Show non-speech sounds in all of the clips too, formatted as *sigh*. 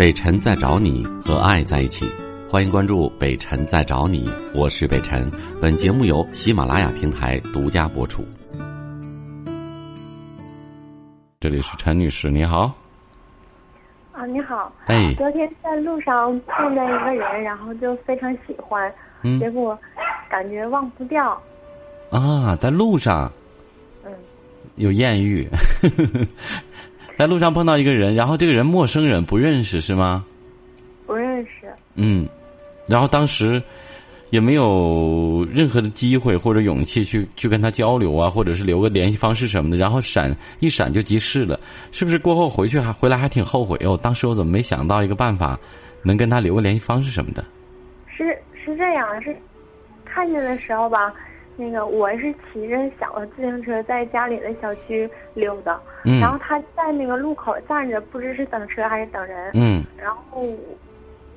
北辰在找你和爱在一起，欢迎关注北辰在找你，我是北辰。本节目由喜马拉雅平台独家播出。这里是陈女士，你好。啊，你好。哎，昨天在路上碰见一个人，然后就非常喜欢，嗯结果感觉忘不掉。啊，在路上嗯，有艳遇，在路上碰到一个人，然后这个人陌生人不认识是吗？不认识。嗯，然后当时也没有任何的机会或者勇气去去跟他交流啊，或者是留个联系方式什么的，然后闪一闪就即逝了，是不是？过后回去还回来还挺后悔哦，当时我怎么没想到一个办法，能跟他留个联系方式什么的？是是这样，是看见的时候吧，那个我是骑着小的自行车在家里的小区溜达，嗯然后他在那个路口站着，不知是等车还是等人。嗯然后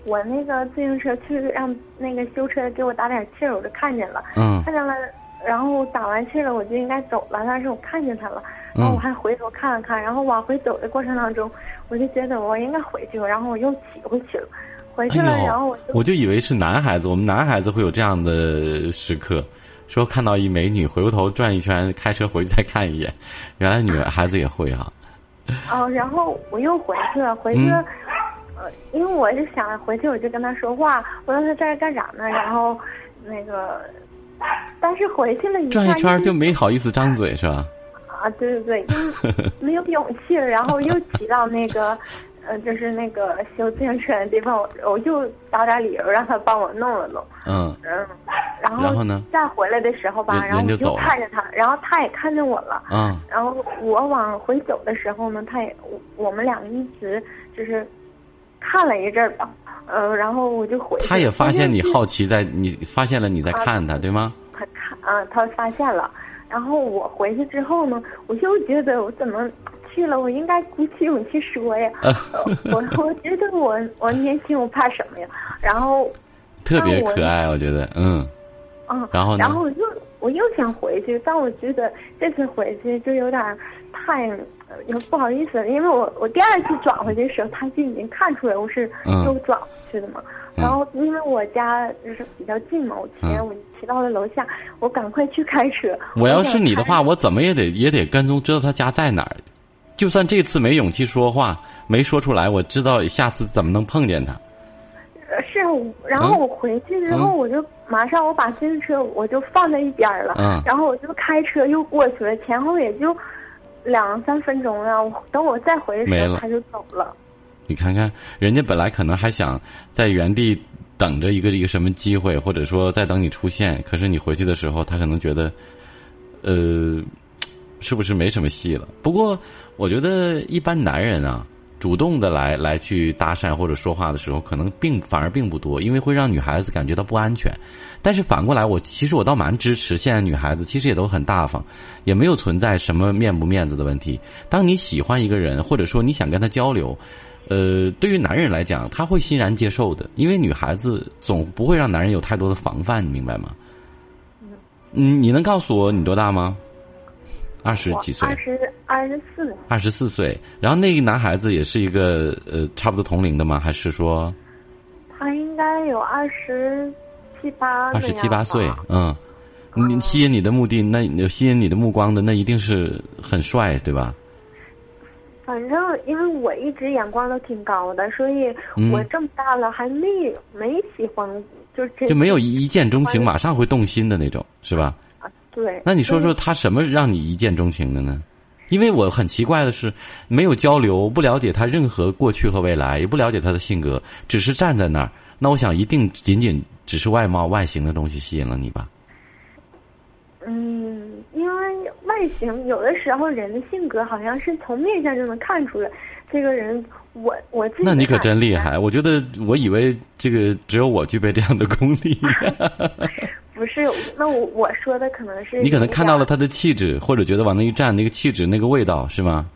我那个自行车去让那个修车的给我打点气儿，我就看见了。嗯看见了，然后打完气了，我就应该走了，但是我看见他了，然后我还回头看了看，然后往回走的过程当中，我就觉得我应该回去了，然后我又骑回去了，回去了，哎然后我就我就以为是男孩子，我们男孩子会有这样的时刻，说看到一美女，回过头转一圈，开车回去再看一眼，*laughs* 原来女孩子也会啊。哦，然后我又回去了，*laughs* 回去了，呃，因为我是想回去我就跟他说话，我说他这干啥呢？然后那个，但是回去了一转一圈就没好意思张嘴是吧？啊，对对对，就 *laughs* 没有勇气了，然后又骑到那个，呃，就是那个修自行车的地方，我我又找点理由让他帮我弄了弄，嗯嗯，然后然后呢再回来的时候吧，然后我就看着他，然后他也看见我了，嗯然后我往回走的时候呢，他也我我们两个一直就是看了一阵儿吧，呃，然后我就回。他也发现你好奇在，你发现了你在看他，对吗？他看啊，他发现了。然后我回去之后呢，我就觉得我怎么去了，我应该鼓起勇气说呀。呃 *laughs* 我我觉得我我年轻，我怕什么呀？然后特别可爱，我觉得，嗯，嗯，然后然后我又我又想回去，但我觉得这次回去就有点儿太不好意思了，因为我我第二次转回去的时候，他就已经看出来我是嗯又转回去的嘛。嗯然后因为我家就是比较近嘛，我骑嗯我就骑到了楼下，我赶快去开车。我要是你的话，我怎么也得也得跟踪，知道他家在哪儿。就算这次没勇气说话，没说出来，我知道下次怎么能碰见他。呃是，然后嗯我回去之后，嗯我就马上我把自行车我就放在一边了，嗯然后我就开车又过去了，前后也就两三分钟了。我等我再回的时候，他就走了。你看看，人家本来可能还想在原地等着一个一个什么机会，或者说在等你出现，可是你回去的时候，他可能觉得，呃，是不是没什么戏了？不过我觉得一般男人啊，主动的来来去搭讪或者说话的时候，可能并反而并不多，因为会让女孩子感觉到不安全。但是反过来，我其实我倒蛮支持现在女孩子，其实也都很大方，也没有存在什么面不面子的问题。当你喜欢一个人，或者说你想跟他交流。呃，对于男人来讲，他会欣然接受的，因为女孩子总不会让男人有太多的防范，你明白吗？嗯，你能告诉我你多大吗？二十几岁二，十二十四，二十四岁。然后那个男孩子也是一个呃差不多同龄的吗？还是说他应该有二十七八二十七八岁？嗯，你吸引你的目的，那吸引你的目光的，那一定是很帅，对吧？反正因为我一直眼光都挺高的，所以嗯我这么大了还没没喜欢，就是就没有一一见钟情，马上会动心的那种，是吧？啊对。那你说说他什么让你一见钟情的呢？因为我很奇怪的是，没有交流，不了解他任何过去和未来，也不了解他的性格，只是站在那儿。那我想，一定仅仅只是外貌、外形的东西吸引了你吧？嗯，因为外形有的时候人的性格好像是从面相就能看出来，这个人我我自己那你可真厉害！我觉得，我以为这个只有我具备这样的功力。*laughs* 不是，那我我说的可能是你可能看到了他的气质，或者觉得往那一站，那个气质、那个味道，是吗？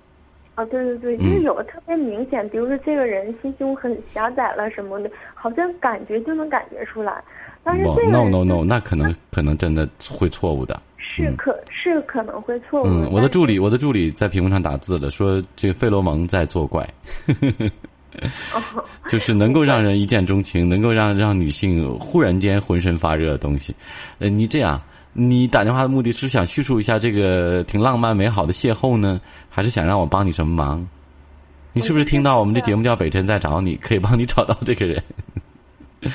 啊，对对对，嗯就是有的特别明显，比如说这个人心胸很狭窄了什么的，好像感觉就能感觉出来。但是不这个，no no no，那可能可能真的会错误的。是可是可能会错误。嗯，我的助理，我的助理在屏幕上打字了，说这个费洛蒙在作怪。*laughs* 就是能够让人一见钟情，能够让让女性忽然间浑身发热的东西。呃，你这样，你打电话的目的是想叙述一下这个挺浪漫美好的邂逅呢，还是想让我帮你什么忙？你是不是听到我们这节目叫北辰在找你，可以帮你找到这个人？*laughs*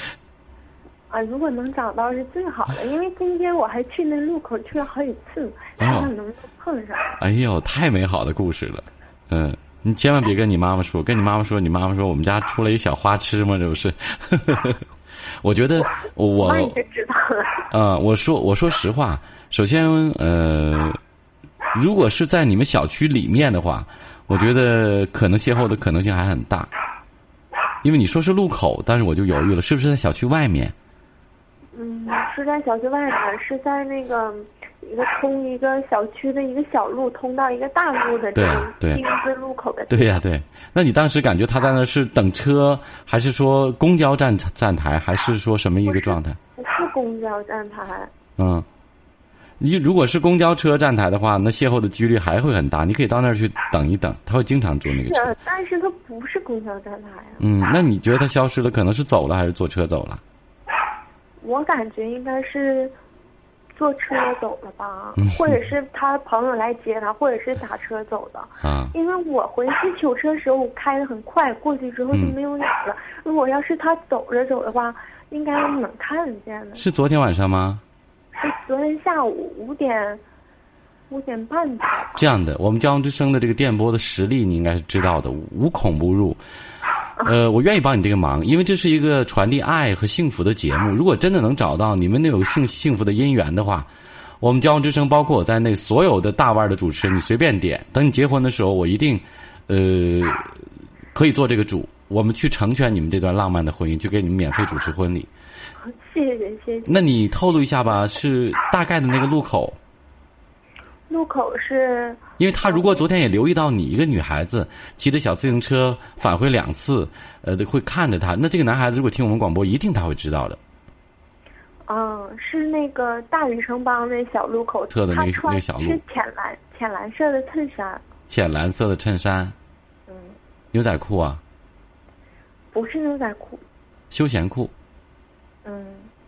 啊，如果能找到是最好的，因为今天我还去那路口去了好几次，看看能碰上。哎呦，太美好的故事了，嗯，你千万别跟你妈妈说，跟你妈妈说，你妈妈说我们家出来一小花痴吗？这不是？*laughs* 我觉得我，那你就知道了。嗯，我说我说实话，首先呃，如果是在你们小区里面的话，我觉得可能邂逅的可能性还很大，因为你说是路口，但是我就犹豫了，是不是在小区外面？嗯，是在小区外面，是在那个一个通一个小区的一个小路，通到一个大路的这个丁字路口的。对呀，对。那你当时感觉他在那是等车，还是说公交站站台，还是说什么一个状态？不是公交站台。嗯，你如果是公交车站台的话，那邂逅的几率还会很大。你可以到那儿去等一等，他会经常坐那个车。但是他不是公交站台啊。嗯，那你觉得他消失了，可能是走了，还是坐车走了？我感觉应该是坐车走了吧，或者是他朋友来接他，或者是打车走的。啊，因为我回去取车时候我开的很快，过去之后就没有影了。如果要是他走着走的话，应该能看见的。是昨天晚上吗？是昨天下午五点五点半吧。这样的，我们交通之声的这个电波的实力你应该是知道的，无孔不入。*laughs* 呃，我愿意帮你这个忙，因为这是一个传递爱和幸福的节目。*laughs* 如果真的能找到你们那有幸幸福的姻缘的话，我们交通之声包括我在内所有的大腕的主持人，你随便点。等你结婚的时候，我一定，呃，可以做这个主。我们去成全你们这段浪漫的婚姻，就给你们免费主持婚礼。谢谢谢谢。那你透露一下吧，是大概的那个路口。路口是，因为他如果昨天也留意到你一个女孩子骑着小自行车返回两次，呃，会看着他。那这个男孩子如果听我们广播，一定他会知道的。嗯，是那个大禹城邦那小路口侧的那个那个小路，是浅蓝浅蓝色的衬衫。浅蓝色的衬衫。嗯。牛仔裤啊。不是牛仔裤。休闲裤。嗯。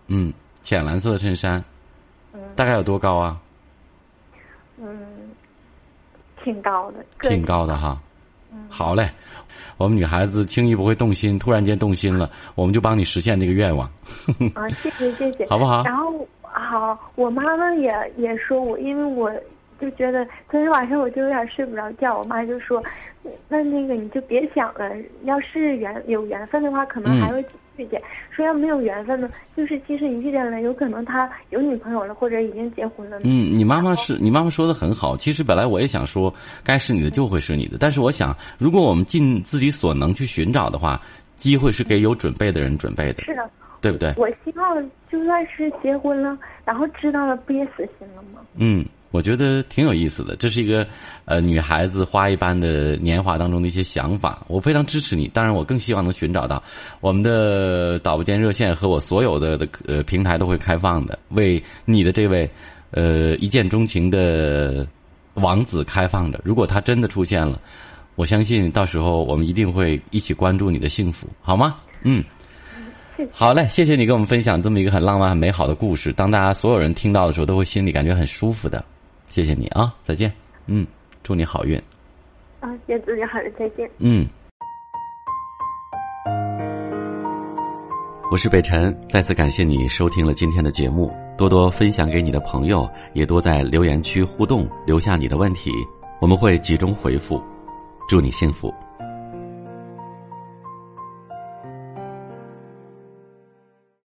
嗯，浅蓝色的衬衫。嗯。大概有多高啊？嗯，挺高的，挺高的哈。嗯好嘞，我们女孩子轻易不会动心，突然间动心了，我们就帮你实现这个愿望。*laughs* 啊，谢谢谢谢，好不好？然后好，我妈妈也也说我，因为我就觉得昨天晚上我就有点睡不着觉，我妈就说，那那个你就别想了，要是缘有缘分的话，可能还会。遇见说要没有缘分呢，就是即使你遇见了，有可能他有女朋友了，或者已经结婚了。嗯，你妈妈是你妈妈说的很好。其实本来我也想说，该是你的就会是你的。但是我想，如果我们尽自己所能去寻找的话，机会是给有准备的人准备的。是的，对不对？我希望就算是结婚了，然后知道了，不也死心了吗？嗯。我觉得挺有意思的，这是一个呃女孩子花一般的年华当中的一些想法，我非常支持你。当然，我更希望能寻找到我们的导播间热线和我所有的的呃平台都会开放的，为你的这位呃一见钟情的王子开放的。如果他真的出现了，我相信到时候我们一定会一起关注你的幸福，好吗？嗯。好嘞，谢谢你跟我们分享这么一个很浪漫、很美好的故事。当大家所有人听到的时候，都会心里感觉很舒服的。谢谢你啊，再见。嗯，祝你好运。啊，也祝你好运，再见。嗯，我是北辰，再次感谢你收听了今天的节目，多多分享给你的朋友，也多在留言区互动，留下你的问题，我们会集中回复。祝你幸福。